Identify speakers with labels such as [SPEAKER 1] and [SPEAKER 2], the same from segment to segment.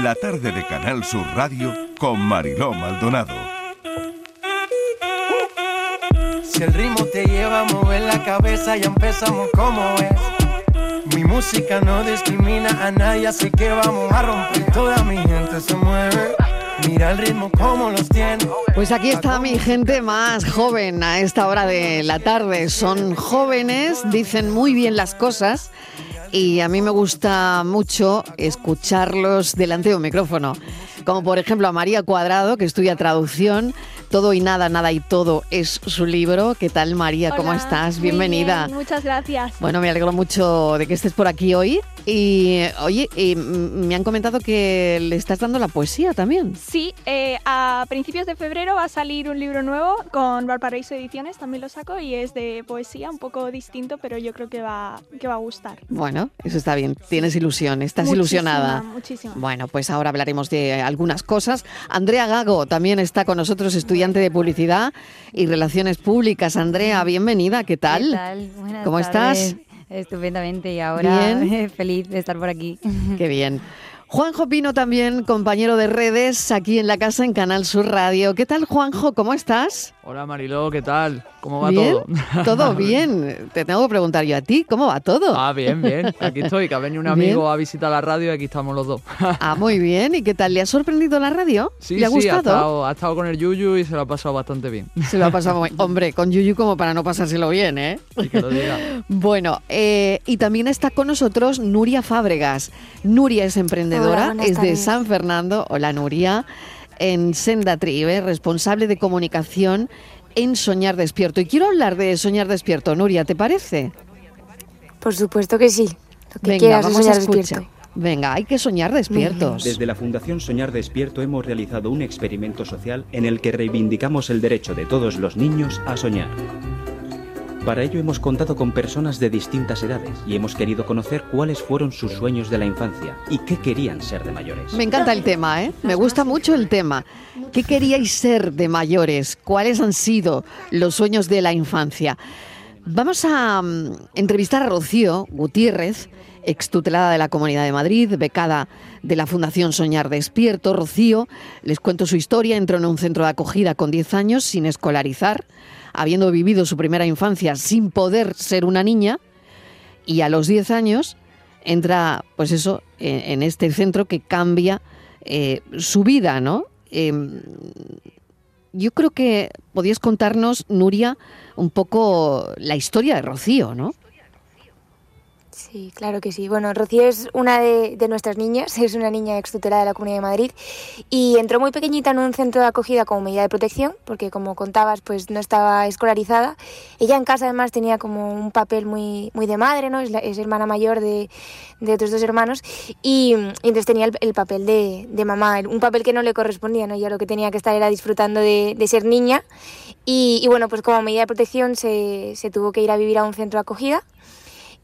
[SPEAKER 1] La tarde de Canal Sur Radio con Mariló Maldonado.
[SPEAKER 2] Si el ritmo te lleva a mover la cabeza, ya empezamos como es. Mi música no discrimina a nadie, así que vamos a romper. Toda mi gente se mueve. Mira el ritmo como los tiene.
[SPEAKER 3] Pues aquí está mi gente más joven a esta hora de la tarde. Son jóvenes, dicen muy bien las cosas y a mí me gusta mucho escucharlos delante de un micrófono. Como por ejemplo a María Cuadrado, que estudia traducción. Todo y nada, nada y todo es su libro. ¿Qué tal María? ¿Cómo estás? Bienvenida.
[SPEAKER 4] bien, muchas gracias.
[SPEAKER 3] Bueno, me alegro mucho de que estés por aquí hoy. Y oye, y, me han comentado que le estás dando la poesía también.
[SPEAKER 4] Sí, eh, a principios de febrero va a salir un libro nuevo con Valparaíso Ediciones, también lo saco, y es de poesía, un poco distinto, pero yo creo que va, que va a gustar.
[SPEAKER 3] Bueno, eso está bien. Tienes ilusión, estás
[SPEAKER 4] Muchísima,
[SPEAKER 3] ilusionada.
[SPEAKER 4] Muchísimo.
[SPEAKER 3] Bueno, pues ahora hablaremos de algunas cosas. Andrea Gago también está con nosotros, estudiante de publicidad y relaciones públicas. Andrea, bienvenida, ¿qué tal?
[SPEAKER 5] ¿Qué tal? Buenas
[SPEAKER 3] ¿Cómo
[SPEAKER 5] tardes.
[SPEAKER 3] estás?
[SPEAKER 5] Estupendamente y ahora
[SPEAKER 3] Bien.
[SPEAKER 5] feliz de estar por aquí.
[SPEAKER 3] Qué bien. Juanjo Pino también, compañero de redes aquí en la casa en Canal Sur Radio. ¿Qué tal, Juanjo? ¿Cómo estás?
[SPEAKER 6] Hola Mariló, ¿qué tal? ¿Cómo va
[SPEAKER 3] ¿Bien?
[SPEAKER 6] todo?
[SPEAKER 3] Todo bien. Te tengo que preguntar yo a ti, ¿cómo va todo?
[SPEAKER 6] Ah, bien, bien. Aquí estoy, que ha venido un amigo a visitar la radio y aquí estamos los dos.
[SPEAKER 3] Ah, muy bien. ¿Y qué tal? ¿Le ha sorprendido la radio?
[SPEAKER 6] Sí,
[SPEAKER 3] ¿Le ha
[SPEAKER 6] sí,
[SPEAKER 3] gustado?
[SPEAKER 6] estado, ha estado con el Yuyu y se lo ha pasado bastante bien.
[SPEAKER 3] Se lo ha pasado muy... Hombre, con Yuyu como para no pasárselo bien, ¿eh?
[SPEAKER 6] Y que lo diga.
[SPEAKER 3] Bueno, eh, y también está con nosotros Nuria Fábregas. Nuria es emprendedora,
[SPEAKER 7] Hola,
[SPEAKER 3] es de. San Fernando. Hola, Nuria. En Senda Tribe, responsable de comunicación en Soñar Despierto. Y quiero hablar de Soñar Despierto, Nuria, ¿te parece?
[SPEAKER 7] Por supuesto que sí. Lo que
[SPEAKER 3] Venga,
[SPEAKER 7] quieras,
[SPEAKER 3] vamos a
[SPEAKER 7] soñar
[SPEAKER 3] escuchar.
[SPEAKER 7] despierto.
[SPEAKER 3] Venga, hay que soñar despiertos.
[SPEAKER 8] Desde la Fundación Soñar Despierto hemos realizado un experimento social en el que reivindicamos el derecho de todos los niños a soñar. Para ello hemos contado con personas de distintas edades y hemos querido conocer cuáles fueron sus sueños de la infancia y qué querían ser de mayores.
[SPEAKER 3] Me encanta el tema, ¿eh? Me gusta mucho el tema. ¿Qué queríais ser de mayores? ¿Cuáles han sido los sueños de la infancia? Vamos a mm, entrevistar a Rocío Gutiérrez, extutelada de la Comunidad de Madrid, becada de la Fundación Soñar Despierto. Rocío, les cuento su historia, entró en un centro de acogida con 10 años sin escolarizar, habiendo vivido su primera infancia sin poder ser una niña, y a los 10 años entra, pues eso, en, este centro que cambia eh, su vida, ¿no? Em, yo creo que podías contarnos, Nuria, un poco la historia de Rocío, ¿no?
[SPEAKER 7] Sí, claro que sí. Bueno, Rocío es una de, nuestras niñas, es una niña extutelada de la Comunidad de Madrid y entró muy pequeñita en un centro de acogida como medida de protección, porque como contabas, pues no estaba escolarizada. Ella en casa además tenía como un papel muy, muy de madre, ¿no? Es, hermana mayor de, de otros dos hermanos y, entonces tenía el, el papel de, de mamá, un papel que no le correspondía, ¿no? Ella lo que tenía que estar era disfrutando de, ser niña y, bueno, pues como medida de protección se tuvo que ir a vivir a un centro de acogida.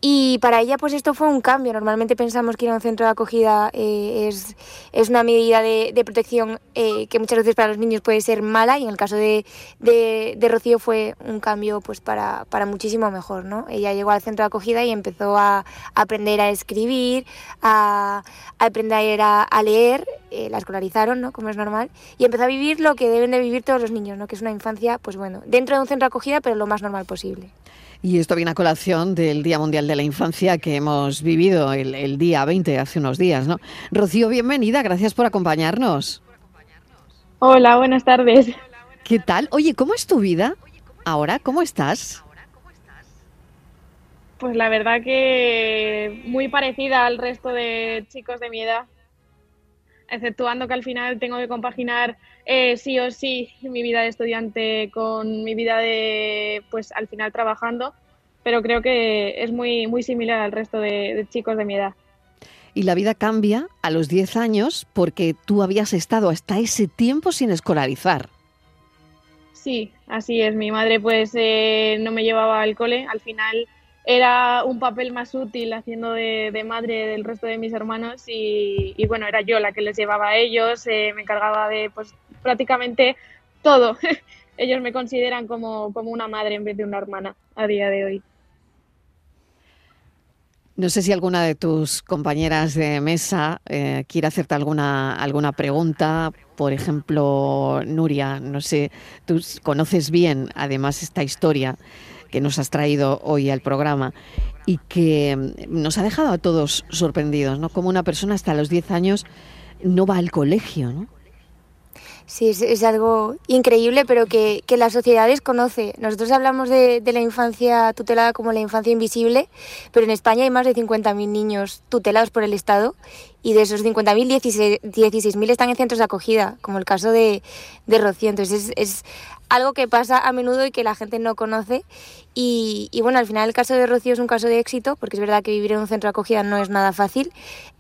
[SPEAKER 7] Y para ella, pues esto fue un cambio. Normalmente pensamos que ir a un centro de acogida eh, es, es una medida de, de protección eh, que muchas veces para los niños puede ser mala y en el caso de, de, de Rocío fue un cambio pues para, para muchísimo mejor. ¿no? Ella llegó al centro de acogida y empezó a aprender a escribir, a, aprender a, a leer, eh, la escolarizaron, ¿no? como es normal, y empezó a vivir lo que deben de vivir todos los niños, ¿no? que es una infancia, pues bueno, dentro de un centro de acogida, pero lo más normal posible.
[SPEAKER 3] Y esto viene a colación del Día Mundial de la Infancia que hemos vivido el, el día 20, hace unos días, ¿no? Rocío, bienvenida, gracias por acompañarnos.
[SPEAKER 9] Hola, buenas tardes.
[SPEAKER 3] ¿Qué tal? Oye, ¿cómo es tu vida ahora? ¿Cómo estás?
[SPEAKER 9] Pues la verdad que muy parecida al resto de chicos de mi edad, exceptuando que al final tengo que compaginar eh, sí o sí mi vida de estudiante con mi vida de, pues al final trabajando, pero creo que es muy, muy similar al resto de, de chicos de mi edad.
[SPEAKER 3] Y la vida cambia a los 10 años porque tú habías estado hasta ese tiempo sin escolarizar.
[SPEAKER 9] Sí, así es. Mi madre pues eh, no me llevaba al cole. Al final era un papel más útil haciendo de, madre del resto de mis hermanos y, y, bueno, era yo la que les llevaba a ellos, eh, me encargaba de pues prácticamente todo. ellos me consideran como, como una madre en vez de una hermana a día de hoy.
[SPEAKER 3] No sé si alguna de tus compañeras de mesa eh, quiere hacerte alguna, alguna pregunta. Por ejemplo, Nuria, no sé, tú conoces bien además esta historia que nos has traído hoy al programa y que mm, nos ha dejado a todos sorprendidos, ¿no? Como una persona hasta los 10 años no va al colegio, ¿no?
[SPEAKER 7] Sí, es, algo increíble, pero que, que, la sociedad desconoce. Nosotros hablamos de, de, la infancia tutelada como la infancia invisible, pero en España hay más de 50.000 niños tutelados por el Estado y de esos 50.000, 16.000 están en centros de acogida, como el caso de, de Rocío. Entonces es, es, algo que pasa a menudo y que la gente no conoce. Y, y, bueno, al final el caso de Rocío es un caso de éxito, porque es verdad que vivir en un centro de acogida no es nada fácil.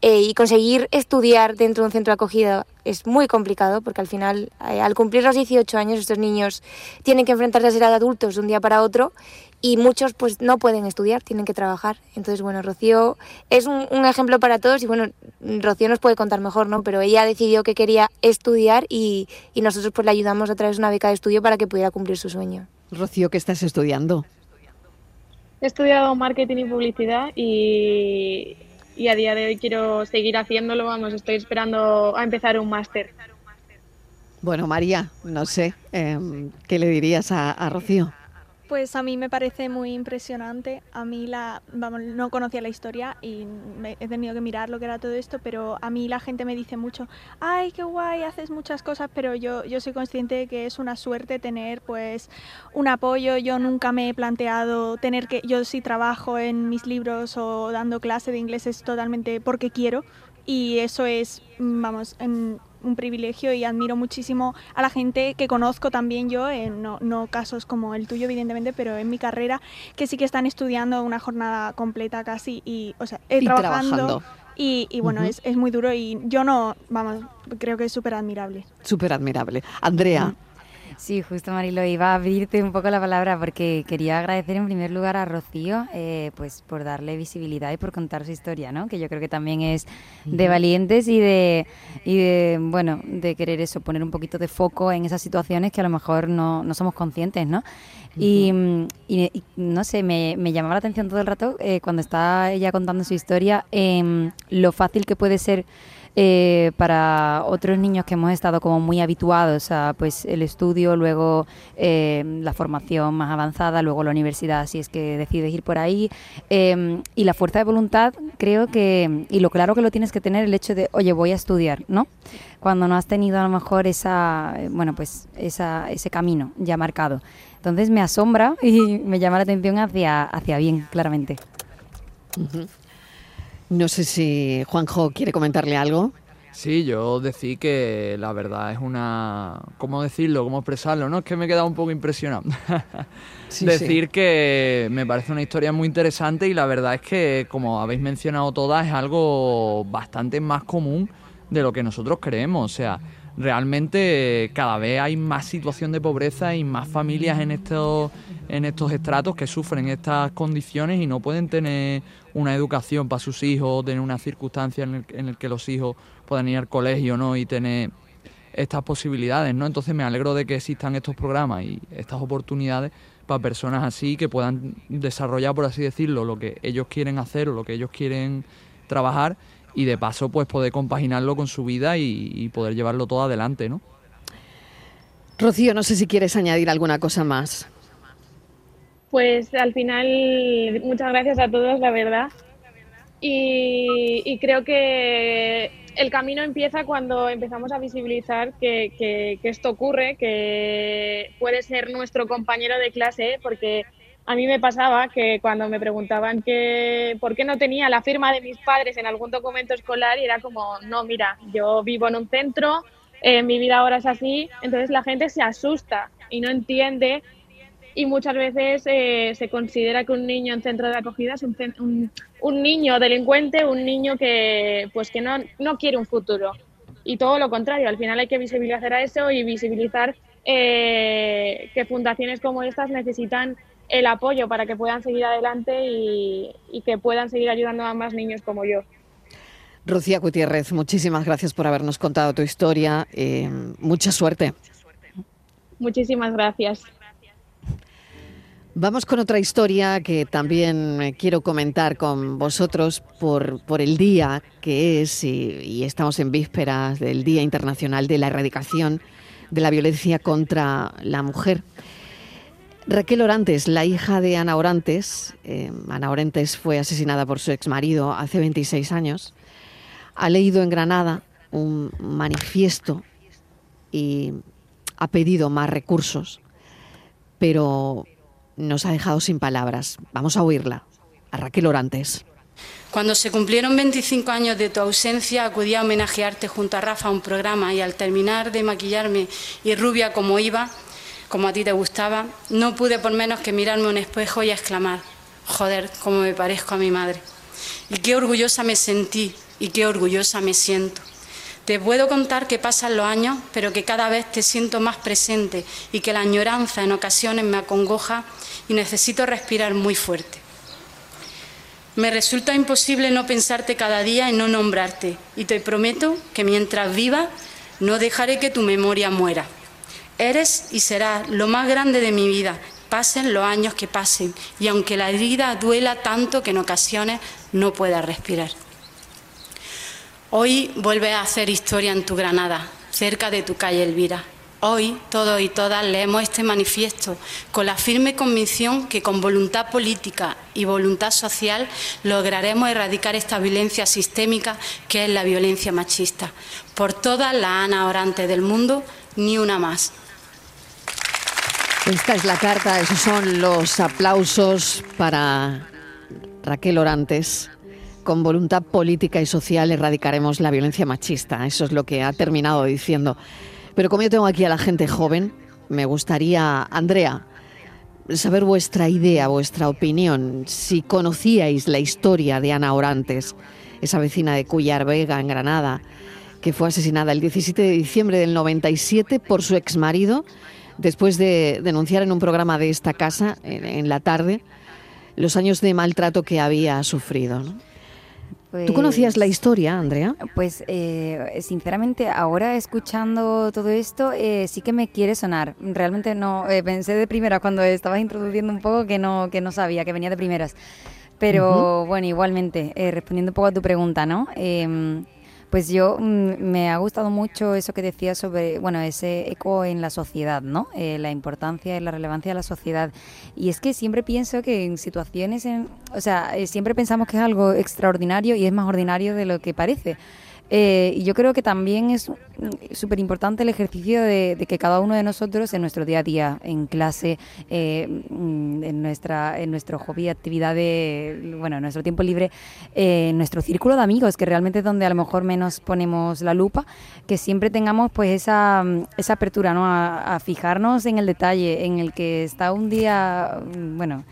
[SPEAKER 7] Eh, y conseguir estudiar dentro de un centro de acogida es muy complicado, porque al final, eh, al cumplir los 18 años, estos niños tienen que enfrentarse a ser adultos de un día para otro y muchos pues no pueden estudiar, tienen que trabajar. Entonces, bueno, Rocío es un, un, ejemplo para todos y bueno, Rocío nos puede contar mejor, ¿no? Pero ella decidió que quería estudiar y, y nosotros pues le ayudamos a través de una beca de estudio para que pudiera cumplir su sueño.
[SPEAKER 3] Rocío, ¿qué estás estudiando?
[SPEAKER 9] He estudiado marketing y publicidad y, y a día de hoy quiero seguir haciéndolo, vamos, estoy esperando a empezar un máster.
[SPEAKER 3] Bueno, María, no sé, eh, ¿qué le dirías a, a Rocío?
[SPEAKER 4] Pues a mí me parece muy impresionante. A mí la, vamos, no conocía la historia y me, he tenido que mirar lo que era todo esto, pero a mí la gente me dice mucho, ay, qué guay, haces muchas cosas, pero yo, yo soy consciente de que es una suerte tener pues un apoyo. Yo nunca me he planteado tener que, yo sí trabajo en mis libros o dando clase de inglés es totalmente porque quiero y eso es, vamos, en, un privilegio y admiro muchísimo a la gente que conozco también yo, eh, no, no, casos como el tuyo evidentemente, pero en mi carrera, que sí que están estudiando una jornada completa casi y, o sea,
[SPEAKER 3] y
[SPEAKER 4] trabajando.
[SPEAKER 3] trabajando.
[SPEAKER 4] Y, y bueno, uh -huh. es, es, muy duro y yo no, vamos, creo que es súper admirable.
[SPEAKER 3] Súper admirable. Andrea. Uh -huh.
[SPEAKER 5] Sí, justo Marilo, iba a abrirte un poco la palabra porque quería agradecer en primer lugar a Rocío eh, pues por darle visibilidad y por contar su historia, ¿no? Que yo creo que también es de valientes y de, y de, bueno, de querer eso, poner un poquito de foco en esas situaciones que a lo mejor no, no somos conscientes, ¿no? -huh. y, y, y, no sé, me, me, llamaba la atención todo el rato eh, cuando está ella contando su historia, eh, lo fácil que puede ser eh, para otros niños que hemos estado como muy habituados a pues el estudio, luego eh, la formación más avanzada, luego la universidad si es que decides ir por ahí eh, y la fuerza de voluntad creo que y lo claro que lo tienes que tener el hecho de oye voy a estudiar, ¿no? Cuando no has tenido a lo mejor esa bueno pues esa, ese camino ya marcado. Entonces me asombra y me llama la atención hacia, hacia bien, claramente.
[SPEAKER 3] Uh -huh. No sé si Juanjo quiere comentarle algo.
[SPEAKER 6] Sí, yo decir que la verdad es una... ¿Cómo decirlo? ¿Cómo expresarlo? No, es que me he quedado un poco impresionado. sí, decir sí. que me parece una historia muy interesante y la verdad es que, como habéis mencionado todas, es algo bastante más común de lo que nosotros creemos. O sea, realmente cada vez hay más situación de pobreza y más familias en estos, en estos estratos que sufren estas condiciones y no pueden tener una educación para sus hijos, tener una circunstancia en el, en el que los hijos puedan ir al colegio ¿no? y tener estas posibilidades. ¿no? Entonces me alegro de que existan estos programas y estas oportunidades para personas así que puedan desarrollar, por así decirlo, lo que ellos quieren hacer o lo que ellos quieren trabajar y de paso pues poder compaginarlo con su vida y, y poder llevarlo todo adelante, ¿no?
[SPEAKER 3] Rocío, no sé si quieres añadir alguna cosa más.
[SPEAKER 9] Pues al final, muchas gracias a todos, la verdad. Y, y creo que el camino empieza cuando empezamos a visibilizar que, que, que, esto ocurre, que puede ser nuestro compañero de clase, porque a mí me pasaba que cuando me preguntaban que por qué no tenía la firma de mis padres en algún documento escolar y era como, no, mira, yo vivo en un centro, eh, mi vida ahora es así, entonces la gente se asusta y no entiende y muchas veces eh, se considera que un niño en centro de acogida es un, un, un, niño delincuente, un niño que pues que no, no quiere un futuro. Y todo lo contrario, al final hay que visibilizar a eso y visibilizar eh, que fundaciones como estas necesitan el apoyo para que puedan seguir adelante y, y, que puedan seguir ayudando a más niños como yo.
[SPEAKER 3] Rocía Gutiérrez, muchísimas gracias por habernos contado tu historia. Eh, mucha suerte.
[SPEAKER 9] Muchísimas gracias.
[SPEAKER 3] Vamos con otra historia que también quiero comentar con vosotros por, por el día que es y, estamos en vísperas del Día Internacional de la Erradicación de la Violencia contra la Mujer. Raquel Orantes, la hija de Ana Orantes, eh, Ana Orantes fue asesinada por su exmarido hace 26 años, ha leído en Granada un manifiesto y ha pedido más recursos, pero nos ha dejado sin palabras. Vamos a oírla, a Raquel Orantes.
[SPEAKER 10] Cuando se cumplieron 25 años de tu ausencia, acudí a homenajearte junto a Rafa a un programa y al terminar de maquillarme y rubia como iba, como a ti te gustaba, no pude por menos que mirarme un espejo y exclamar, joder, cómo me parezco a mi madre. Y qué orgullosa me sentí y qué orgullosa me siento. Te puedo contar que pasan los años, pero que cada vez te siento más presente y que la añoranza en ocasiones me acongoja y necesito respirar muy fuerte. Me resulta imposible no pensarte cada día y no nombrarte, y te prometo que mientras viva no dejaré que tu memoria muera. Eres y serás lo más grande de mi vida, pasen los años que pasen, y aunque la herida duela tanto que en ocasiones no pueda respirar. Hoy vuelves a hacer historia en tu Granada, cerca de tu calle Elvira. Hoy todos y todas leemos este manifiesto con la firme convicción que con voluntad política y voluntad social lograremos erradicar esta violencia sistémica que es la violencia machista. Por todas las Ana Orantes del mundo, ni una más.
[SPEAKER 3] Esta es la carta, esos son los aplausos para Raquel Orantes. Con voluntad política y social erradicaremos la violencia machista. Eso es lo que ha terminado diciendo. Pero como yo tengo aquí a la gente joven, me gustaría, Andrea, saber vuestra idea, vuestra opinión, si conocíais la historia de Ana Orantes, esa vecina de Cuyar Vega, en Granada, que fue asesinada el 17 de diciembre del 97 por su exmarido, después de denunciar en un programa de esta casa, en, la tarde, los años de maltrato que había sufrido. ¿Tú conocías la pues, historia, Andrea?
[SPEAKER 5] Pues eh, sinceramente ahora escuchando todo esto eh, sí que me quiere sonar. Realmente no eh, pensé de primera cuando estabas introduciendo un poco que no que no sabía que venía de primeras. Pero bueno, igualmente respondiendo un poco a tu pregunta, ¿no? Pues yo mm, me ha gustado mucho eso que decías sobre, bueno, ese eco en la sociedad, ¿no? Eh, la importancia y la relevancia de la sociedad. Y es que siempre pienso que en situaciones, en, o sea, eh, siempre pensamos que es algo extraordinario y es más ordinario de lo que parece. Eh, y yo creo que también es súper importante el ejercicio de, que cada uno de nosotros en nuestro día a día, en clase, eh, mm, en nuestra en nuestro hobby, actividad de, bueno, en nuestro tiempo libre, eh, en nuestro círculo de amigos, que realmente es donde a lo mejor menos ponemos la lupa, que siempre tengamos pues esa, esa apertura, ¿no? A, a fijarnos en el detalle, en el que está un día, mm, bueno,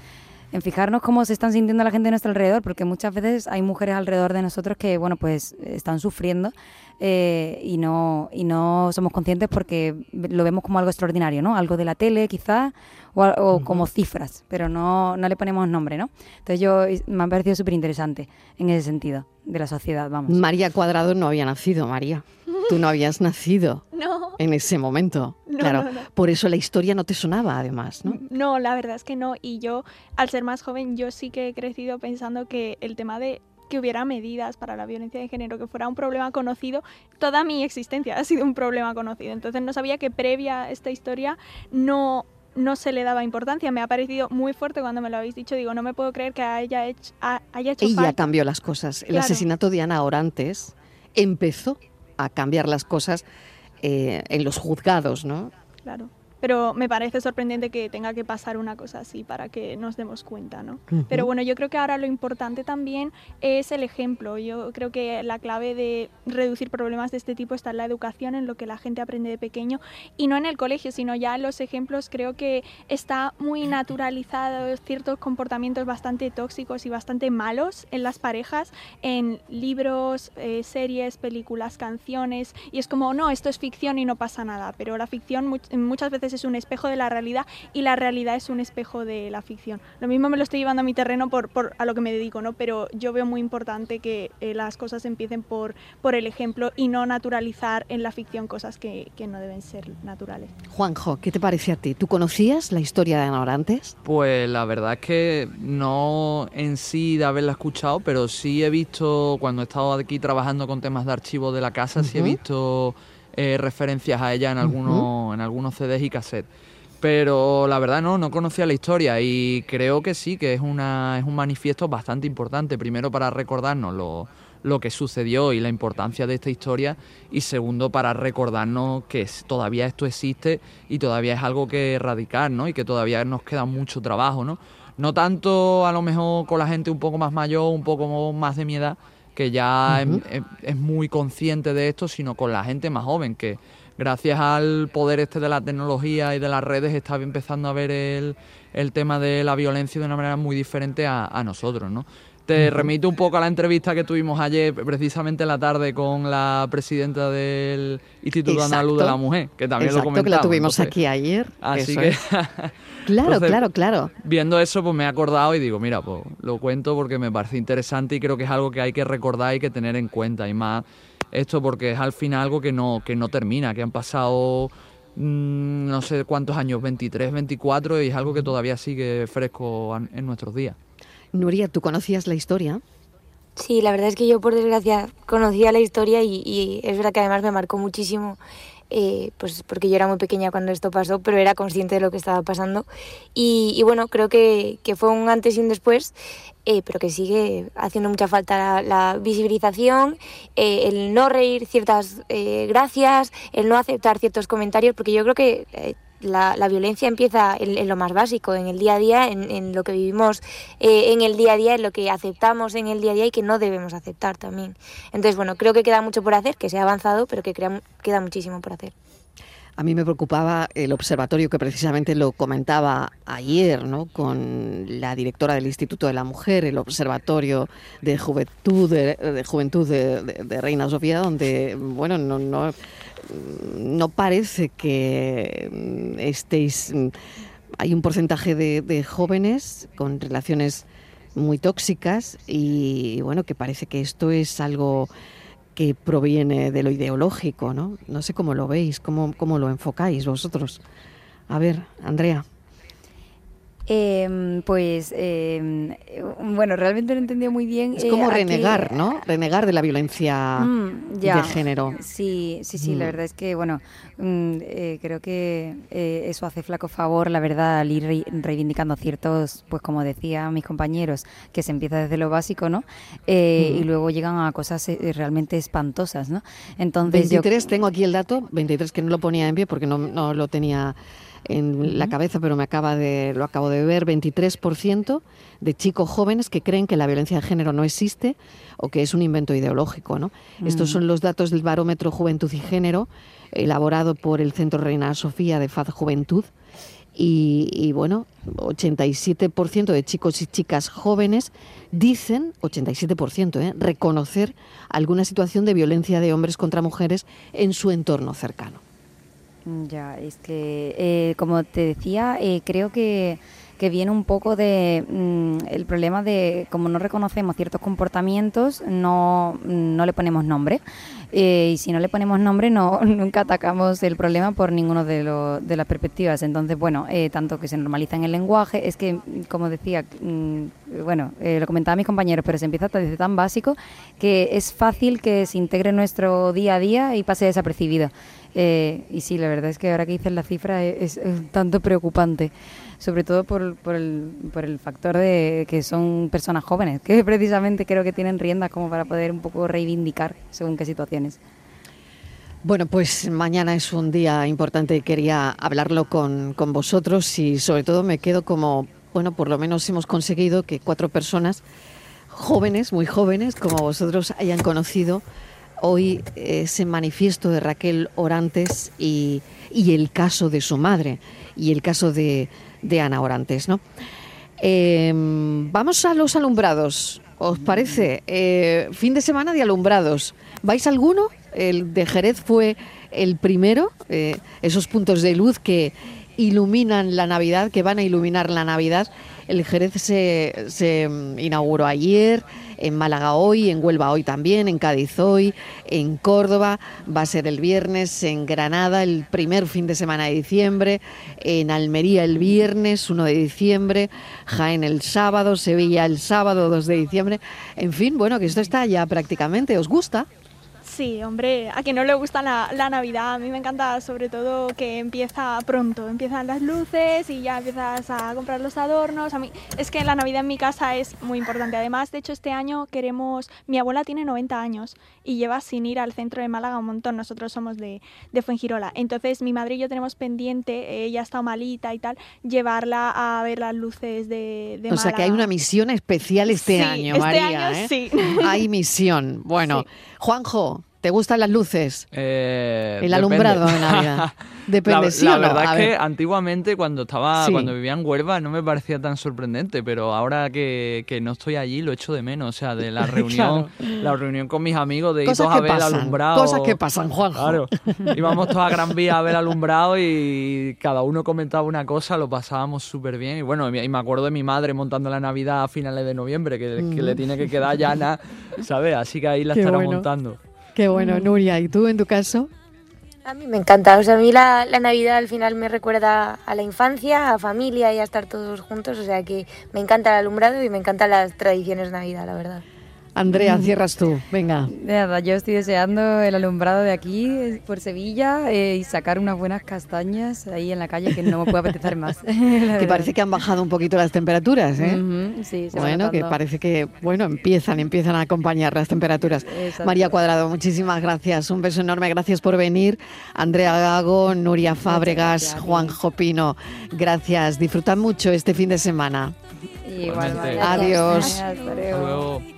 [SPEAKER 5] en fijarnos cómo se están sintiendo la gente de nuestro alrededor, porque muchas veces hay mujeres alrededor de nosotros que, bueno, pues están sufriendo eh, y, no, y no somos conscientes porque lo vemos como algo extraordinario, ¿no? Algo de la tele quizás o, como cifras, pero no, no le ponemos nombre, ¿no? Entonces yo me ha parecido súper interesante en ese sentido de la sociedad, vamos.
[SPEAKER 3] María Cuadrado no había nacido, María. Tú no habías nacido
[SPEAKER 4] no.
[SPEAKER 3] en ese momento. claro, por eso la historia no te sonaba además, ¿no?
[SPEAKER 4] No, la verdad es que no. Y yo, al ser más joven, yo sí que he crecido pensando que el tema de que hubiera medidas para la violencia de género, que fuera un problema conocido, toda mi existencia ha sido un problema conocido. Entonces no sabía que previa a esta historia no, no se le daba importancia. Me ha parecido muy fuerte cuando me lo habéis dicho. Digo, no me puedo creer que haya hecho, haya hecho
[SPEAKER 3] Ella cambió las cosas. El asesinato de Ana Orantes empezó a cambiar las cosas eh, en los juzgados, ¿no?
[SPEAKER 4] Claro pero me parece sorprendente que tenga que pasar una cosa así para que nos demos cuenta, ¿no? Pero bueno, yo creo que ahora lo importante también es el ejemplo. Yo creo que la clave de reducir problemas de este tipo está en la educación, en lo que la gente aprende de pequeño y no en el colegio, sino ya en los ejemplos. Creo que está muy naturalizado ciertos comportamientos bastante tóxicos y bastante malos en las parejas, en libros, eh, series, películas, canciones y es como, no, esto es ficción y no pasa nada, pero la ficción muchas veces veces es un espejo de la realidad y la realidad es un espejo de la ficción. Lo mismo me lo estoy llevando a mi terreno por, por a lo que me dedico, ¿no? Pero yo veo muy importante que eh, las cosas empiecen por, por el ejemplo y no naturalizar en la ficción cosas que, que no deben ser naturales.
[SPEAKER 3] Juanjo, ¿qué te parece a ti? ¿Tú conocías la historia de Ana Orantes?
[SPEAKER 6] Pues la verdad es que no en sí de haberla escuchado, pero sí he visto, cuando he estado aquí trabajando con temas de archivo de la casa, sí he visto eh, referencias a ella en, algunos, en algunos CDs y cassettes. Pero la verdad no, no conocía la historia y creo que sí, que es, una, es un manifiesto bastante importante. Primero para recordarnos lo, lo que sucedió y la importancia de esta historia y segundo para recordarnos que todavía esto existe y todavía es algo que erradicar, ¿no? Y que todavía nos queda mucho trabajo, ¿no? No tanto a lo mejor con la gente un poco más mayor, un poco más de mi edad, que ya es, muy consciente de esto, sino con la gente más joven, que gracias al poder este de la tecnología y de las redes está empezando a ver el, el tema de la violencia de una manera muy diferente a, a nosotros, ¿no? Te remito un poco a la entrevista que tuvimos ayer, precisamente en la tarde, con la presidenta del Instituto Andaluz de la Mujer, que también lo comentamos.
[SPEAKER 3] que la tuvimos aquí ayer.
[SPEAKER 6] Así que...
[SPEAKER 3] claro, claro, claro.
[SPEAKER 6] Viendo eso, pues me he acordado y digo, mira, pues lo cuento porque me parece interesante y creo que es algo que hay que recordar y que tener en cuenta. Y más esto porque es al final algo que no, que no termina, que han pasado mm, no sé cuántos años, 23, 24, y es algo que todavía sigue fresco en nuestros días.
[SPEAKER 3] Nuria, ¿tú conocías la historia?
[SPEAKER 7] Sí, la verdad es que yo por desgracia conocía la historia y, es verdad que además me marcó muchísimo, eh, pues porque yo era muy pequeña cuando esto pasó, pero era consciente de lo que estaba pasando. Y, bueno, creo que, fue un antes y un después, eh, pero que sigue haciendo mucha falta la, visibilización, eh, el no reír ciertas gracias, el no aceptar ciertos comentarios, porque yo creo que la, la, violencia empieza en, lo más básico, en el día a día, en, lo que vivimos eh, en el día a día, en lo que aceptamos en el día a día y que no debemos aceptar también. Entonces, bueno, creo que queda mucho por hacer, que se ha avanzado, pero que queda muchísimo por hacer.
[SPEAKER 3] A mí me preocupaba el observatorio que precisamente lo comentaba ayer, ¿no? Con la directora del Instituto de la Mujer, el observatorio de juventud de, juventud de, Reina Sofía, donde bueno no, no no parece que mm, estéis... Mm, hay un porcentaje de, jóvenes con relaciones muy tóxicas y bueno, que parece que esto es algo que proviene de lo ideológico, ¿no? No sé cómo lo veis, cómo, cómo lo enfocáis vosotros. A ver, Andrea.
[SPEAKER 5] Eh, pues eh, bueno, realmente no entendí muy bien.
[SPEAKER 3] Es como eh, renegar, ¿no? Renegar de la violencia mm, de género.
[SPEAKER 5] Sí, sí, sí, la mm. verdad es que, bueno, mm, eh, creo que eso hace flaco favor, la verdad, al ir reivindicando ciertos, pues como decía mis compañeros, que se empieza desde lo básico, ¿no? Y luego llegan a cosas realmente espantosas, ¿no?
[SPEAKER 3] Entonces 23, tengo aquí el dato, 23 que no lo ponía en pie porque no, no lo tenía en la cabeza, pero me acaba de, lo acabo de ver, 23% de chicos jóvenes que creen que la violencia de género no existe o que es un invento ideológico. ¿no? Estos mm. son los datos del Barómetro Juventud y Género, elaborado por el Centro Reina Sofía de Faz Juventud. Y, y, bueno, 87% de chicos y chicas jóvenes dicen, 87%, ¿eh? reconocer alguna situación de violencia de hombres contra mujeres en su entorno cercano.
[SPEAKER 5] Ya, es que, eh, como te decía, eh, creo que, que, viene un poco de mm, el problema de como no reconocemos ciertos comportamientos, no, no le ponemos nombre. Eh, y si no le ponemos nombre, no nunca atacamos el problema por ninguno de, de las perspectivas. Entonces, bueno, tanto que se normaliza en el lenguaje, es que, como decía, mm, bueno, lo comentaba mis compañeros, pero se empieza desde tan básico que es fácil que se integre nuestro día a día y pase desapercibido. Eh, y sí, la verdad es que ahora que dices la cifra es, un tanto preocupante, sobre todo por, por, el, por el factor de que son personas jóvenes, que precisamente creo que tienen riendas como para poder un poco reivindicar según qué situaciones.
[SPEAKER 3] Bueno, pues mañana es un día importante y quería hablarlo con, con vosotros y sobre todo me quedo como, bueno, por lo menos hemos conseguido que cuatro personas jóvenes, muy jóvenes, como vosotros hayan conocido hoy ese manifiesto de Raquel Orantes y, el caso de su madre y el caso de, Ana Orantes. ¿no? Em, vamos a los alumbrados, ¿os parece? Eh, fin de semana de alumbrados. ¿Vais alguno? El de Jerez fue el primero, eh, esos puntos de luz que, iluminan la Navidad, que van a iluminar la Navidad. El Jerez se, se inauguró ayer, en Málaga hoy, en Huelva hoy también, en Cádiz hoy, en Córdoba, va a ser el viernes, en Granada el primer fin de semana de diciembre, en Almería el viernes 1 de diciembre, Jaén el sábado, Sevilla el sábado 2 de diciembre. En fin, bueno, que esto está ya prácticamente. ¿Os gusta?
[SPEAKER 4] Sí, hombre, a quien no le gusta la, Navidad, a mí me encanta sobre todo que empieza pronto, empiezan las luces y ya empiezas a comprar los adornos. A mí es que la Navidad en mi casa es muy importante. Además, de hecho, este año queremos, mi abuela tiene 90 años y lleva sin ir al centro de Málaga un montón. Nosotros somos de, de Fuengirola. Entonces, mi madre y yo tenemos pendiente, ella está malita y tal, llevarla a ver las luces de, de
[SPEAKER 3] o sea que hay una misión especial este año,
[SPEAKER 4] este
[SPEAKER 3] María.
[SPEAKER 4] Año,
[SPEAKER 3] ¿eh?
[SPEAKER 4] Sí.
[SPEAKER 3] Hay misión. Bueno, Juanjo, ¿Te gustan las luces?
[SPEAKER 6] Eh,
[SPEAKER 3] el alumbrado en Navidad. Depende,
[SPEAKER 6] la, la verdad es que antiguamente cuando estaba, cuando vivía en Huelva no me parecía tan sorprendente, pero ahora que, que no estoy allí lo echo de menos, o sea, de la reunión, la reunión con mis amigos de ir todos a ver alumbrado.
[SPEAKER 3] Cosas que pasan, Juanjo.
[SPEAKER 6] Claro. Íbamos todos a Gran Vía a ver alumbrado y cada uno comentaba una cosa, lo pasábamos súper bien. Y bueno, y me acuerdo de mi madre montando la Navidad a finales de noviembre, que, le tiene que quedar nada, ¿sabes? Así que ahí la estará montando.
[SPEAKER 3] Qué bueno, Nuria. ¿Y tú en tu caso?
[SPEAKER 7] A mí me encanta. O sea, a mí la, la, Navidad al final me recuerda a la infancia, a familia y a estar todos juntos. O sea que me encanta el alumbrado y me encantan las tradiciones de Navidad, la verdad.
[SPEAKER 3] Andrea, cierras tú, venga.
[SPEAKER 5] Nada, yo estoy deseando el alumbrado de aquí, por Sevilla, eh, y sacar unas buenas castañas ahí en la calle que no me puede apetecer más.
[SPEAKER 3] que parece que han bajado un poquito las temperaturas, ¿eh?
[SPEAKER 5] sí, se
[SPEAKER 3] Bueno, que parece que, bueno, empiezan, empiezan a acompañar las temperaturas. María Cuadrado, muchísimas gracias, un beso enorme, gracias por venir. Andrea Gago, Nuria Fábregas, Juan Jopino, gracias. Disfrutad mucho este fin de semana.
[SPEAKER 5] Igualmente.
[SPEAKER 3] Adiós.
[SPEAKER 5] Hasta luego.